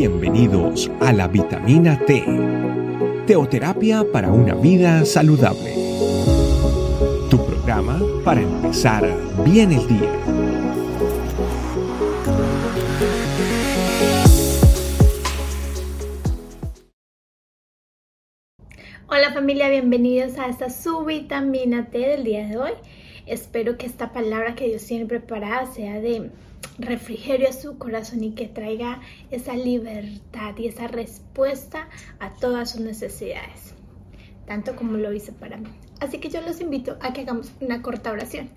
Bienvenidos a la vitamina T, teoterapia para una vida saludable. Tu programa para empezar bien el día. Hola familia, bienvenidos a esta su vitamina T del día de hoy. Espero que esta palabra que Dios tiene preparada sea de refrigerio a su corazón y que traiga esa libertad y esa respuesta a todas sus necesidades, tanto como lo hice para mí. Así que yo los invito a que hagamos una corta oración.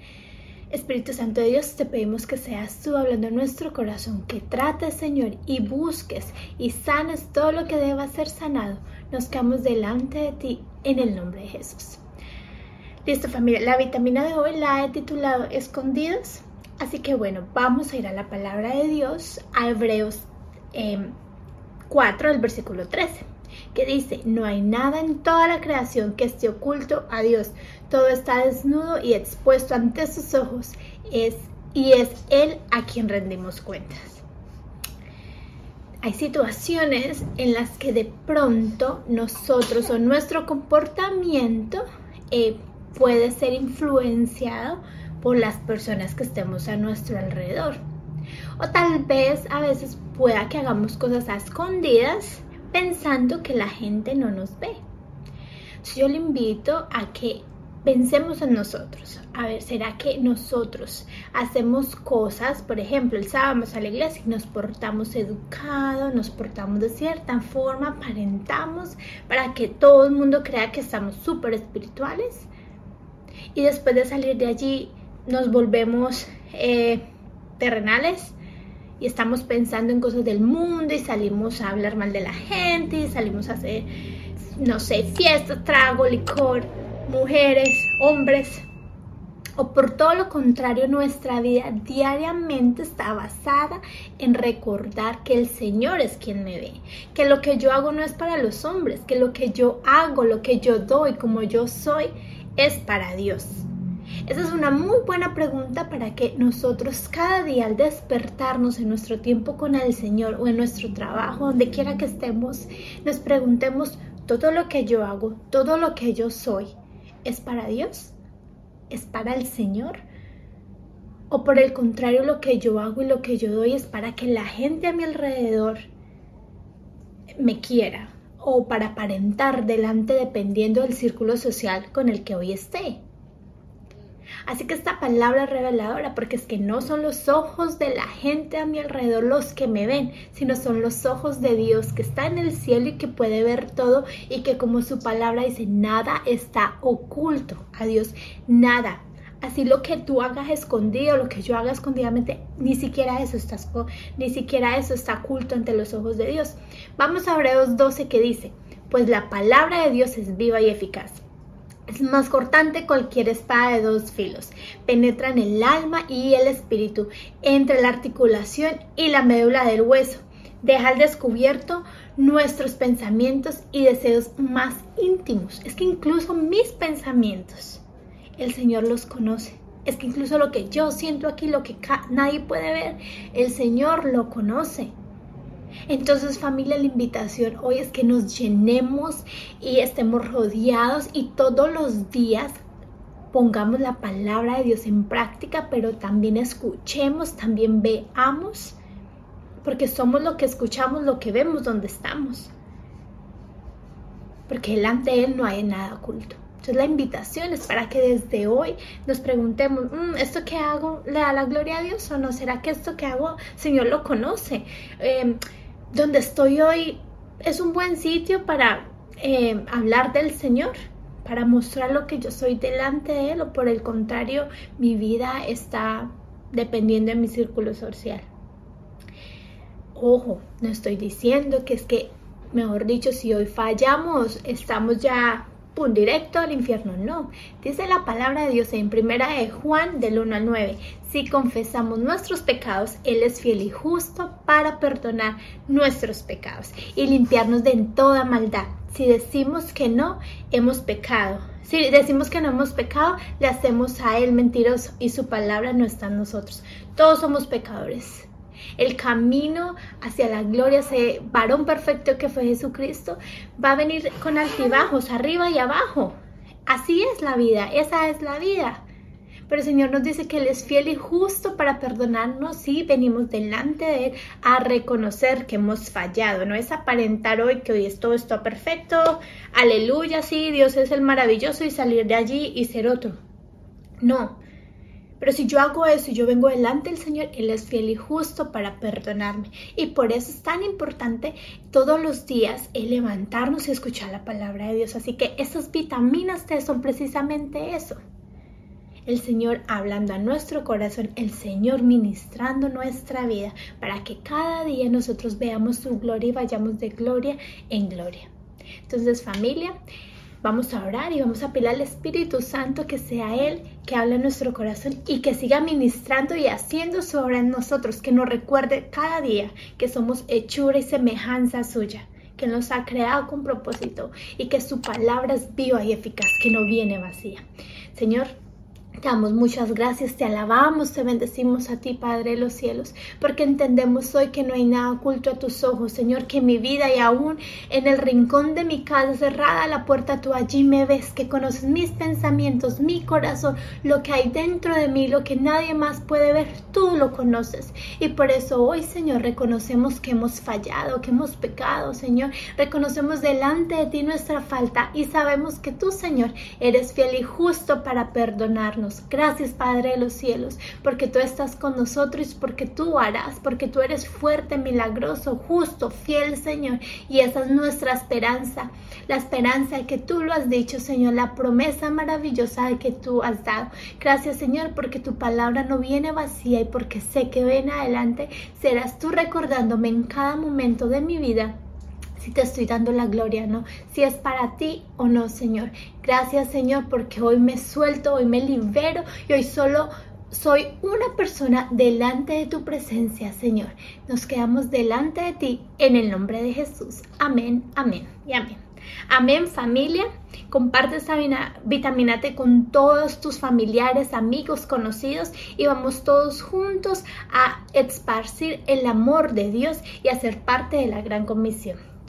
Espíritu Santo de Dios, te pedimos que seas tú hablando en nuestro corazón, que trates, Señor, y busques y sanes todo lo que deba ser sanado. Nos quedamos delante de ti en el nombre de Jesús. Listo familia, la vitamina de hoy la he titulado Escondidos Así que bueno, vamos a ir a la palabra de Dios, a Hebreos 4, el versículo 13, que dice, no hay nada en toda la creación que esté oculto a Dios, todo está desnudo y expuesto ante sus ojos, y es Él a quien rendimos cuentas. Hay situaciones en las que de pronto nosotros o nuestro comportamiento eh, puede ser influenciado por las personas que estemos a nuestro alrededor. O tal vez a veces pueda que hagamos cosas a escondidas pensando que la gente no nos ve. Yo le invito a que pensemos en nosotros. A ver, ¿será que nosotros hacemos cosas? Por ejemplo, el sábado vamos a la iglesia y nos portamos educados, nos portamos de cierta forma, aparentamos para que todo el mundo crea que estamos súper espirituales. Y después de salir de allí nos volvemos eh, terrenales y estamos pensando en cosas del mundo y salimos a hablar mal de la gente y salimos a hacer, no sé, fiestas, trago, licor, mujeres, hombres. O por todo lo contrario, nuestra vida diariamente está basada en recordar que el Señor es quien me ve, que lo que yo hago no es para los hombres, que lo que yo hago, lo que yo doy, como yo soy, es para Dios. Esa es una muy buena pregunta para que nosotros cada día al despertarnos en nuestro tiempo con el Señor o en nuestro trabajo, donde quiera que estemos, nos preguntemos, ¿todo lo que yo hago, todo lo que yo soy, es para Dios? ¿Es para el Señor? ¿O por el contrario, lo que yo hago y lo que yo doy es para que la gente a mi alrededor me quiera? o para aparentar delante dependiendo del círculo social con el que hoy esté. Así que esta palabra es reveladora porque es que no son los ojos de la gente a mi alrededor los que me ven, sino son los ojos de Dios que está en el cielo y que puede ver todo y que como su palabra dice, nada está oculto a Dios, nada. Así lo que tú hagas escondido, lo que yo haga escondidamente, ni siquiera eso está, ni siquiera eso está oculto ante los ojos de Dios. Vamos a Hebreos 12 que dice, pues la palabra de Dios es viva y eficaz es más cortante cualquier espada de dos filos. Penetra en el alma y el espíritu, entre la articulación y la médula del hueso. Deja al descubierto nuestros pensamientos y deseos más íntimos. Es que incluso mis pensamientos, el Señor los conoce. Es que incluso lo que yo siento aquí, lo que nadie puede ver, el Señor lo conoce. Entonces familia, la invitación hoy es que nos llenemos y estemos rodeados y todos los días pongamos la palabra de Dios en práctica, pero también escuchemos, también veamos, porque somos lo que escuchamos, lo que vemos donde estamos. Porque delante de Él no hay nada oculto. Entonces la invitación es para que desde hoy nos preguntemos, mm, ¿esto que hago le da la gloria a Dios o no? ¿Será que esto que hago Señor lo conoce? Eh, donde estoy hoy es un buen sitio para eh, hablar del Señor, para mostrar lo que yo soy delante de Él, o por el contrario, mi vida está dependiendo de mi círculo social. Ojo, no estoy diciendo que es que, mejor dicho, si hoy fallamos, estamos ya pum, directo al infierno. No, dice la palabra de Dios en primera de Juan del 1 al 9. Si confesamos nuestros pecados, Él es fiel y justo para perdonar nuestros pecados y limpiarnos de toda maldad. Si decimos que no, hemos pecado. Si decimos que no hemos pecado, le hacemos a Él mentiroso y su palabra no está en nosotros. Todos somos pecadores. El camino hacia la gloria, ese varón perfecto que fue Jesucristo, va a venir con altibajos, arriba y abajo. Así es la vida, esa es la vida. Pero el Señor nos dice que Él es fiel y justo para perdonarnos si venimos delante de Él a reconocer que hemos fallado. No es aparentar hoy que hoy es todo está perfecto, aleluya, sí, Dios es el maravilloso y salir de allí y ser otro. No. Pero si yo hago eso y yo vengo delante del Señor, Él es fiel y justo para perdonarme. Y por eso es tan importante todos los días el levantarnos y escuchar la palabra de Dios. Así que esas vitaminas T son precisamente eso el Señor hablando a nuestro corazón, el Señor ministrando nuestra vida para que cada día nosotros veamos su gloria y vayamos de gloria en gloria. Entonces familia, vamos a orar y vamos a pedir al Espíritu Santo que sea Él que hable en nuestro corazón y que siga ministrando y haciendo su obra en nosotros, que nos recuerde cada día que somos hechura y semejanza suya que nos ha creado con propósito y que su palabra es viva y eficaz, que no viene vacía. Señor, damos muchas gracias, te alabamos, te bendecimos a ti, Padre de los cielos, porque entendemos hoy que no hay nada oculto a tus ojos, Señor, que mi vida y aún en el rincón de mi casa cerrada la puerta, tú allí me ves, que conoces mis pensamientos, mi corazón, lo que hay dentro de mí, lo que nadie más puede ver, tú lo conoces. Y por eso hoy, Señor, reconocemos que hemos fallado, que hemos pecado, Señor, reconocemos delante de ti nuestra falta y sabemos que tú, Señor, eres fiel y justo para perdonarnos. Gracias Padre de los cielos, porque tú estás con nosotros, porque tú harás, porque tú eres fuerte, milagroso, justo, fiel Señor. Y esa es nuestra esperanza, la esperanza de que tú lo has dicho Señor, la promesa maravillosa de que tú has dado. Gracias Señor, porque tu palabra no viene vacía y porque sé que ven adelante serás tú recordándome en cada momento de mi vida si te estoy dando la gloria, ¿no? Si es para ti o no, Señor. Gracias, Señor, porque hoy me suelto, hoy me libero y hoy solo soy una persona delante de tu presencia, Señor. Nos quedamos delante de ti en el nombre de Jesús. Amén, amén y amén. Amén familia, comparte esta vitamina T con todos tus familiares, amigos, conocidos y vamos todos juntos a esparcir el amor de Dios y a ser parte de la gran comisión.